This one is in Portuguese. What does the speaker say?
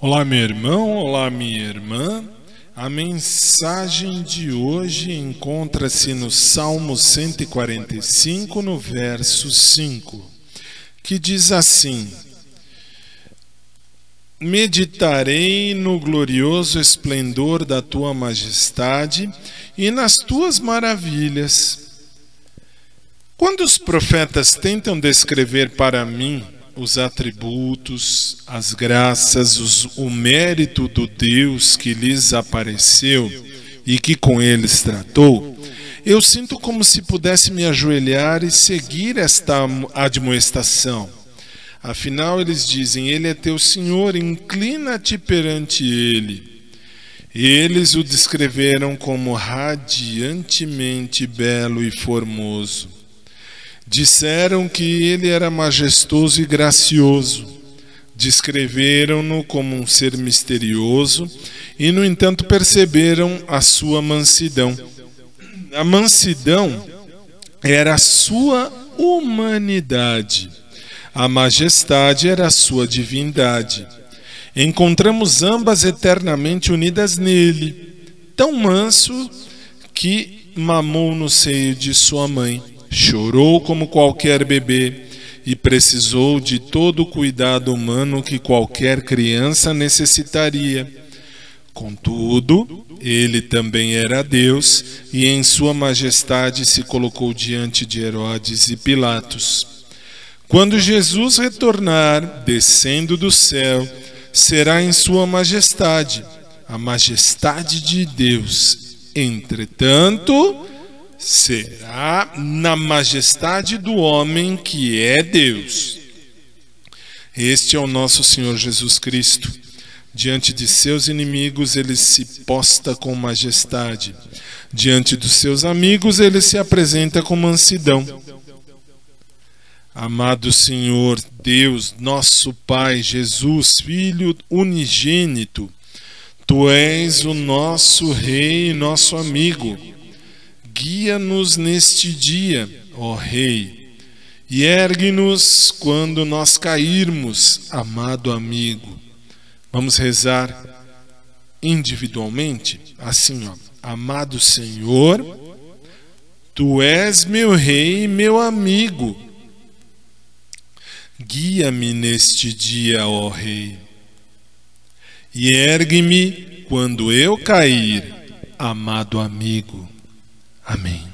Olá, meu irmão, olá, minha irmã. A mensagem de hoje encontra-se no Salmo 145, no verso 5, que diz assim: Meditarei no glorioso esplendor da tua majestade e nas tuas maravilhas. Quando os profetas tentam descrever para mim os atributos, as graças, os, o mérito do Deus que lhes apareceu e que com eles tratou, eu sinto como se pudesse me ajoelhar e seguir esta admoestação. Afinal, eles dizem: Ele é teu Senhor, inclina-te perante Ele. Eles o descreveram como radiantemente belo e formoso. Disseram que ele era majestoso e gracioso. Descreveram-no como um ser misterioso e, no entanto, perceberam a sua mansidão. A mansidão era a sua humanidade. A majestade era a sua divindade. Encontramos ambas eternamente unidas nele, tão manso que mamou no seio de sua mãe chorou como qualquer bebê e precisou de todo o cuidado humano que qualquer criança necessitaria. Contudo, ele também era Deus e em sua majestade se colocou diante de Herodes e Pilatos. Quando Jesus retornar, descendo do céu, será em sua majestade, a majestade de Deus. Entretanto, será na majestade do homem que é Deus. Este é o nosso Senhor Jesus Cristo. Diante de seus inimigos, ele se posta com majestade. Diante dos seus amigos, ele se apresenta com mansidão. Amado Senhor, Deus, nosso Pai, Jesus, Filho unigênito, Tu és o nosso Rei e nosso amigo Guia-nos neste dia, ó Rei, e ergue-nos quando nós cairmos, amado amigo. Vamos rezar individualmente, assim, ó. Amado Senhor, Tu és meu Rei e meu amigo. Guia-me neste dia, ó Rei, e ergue-me quando eu cair, amado amigo. Amém.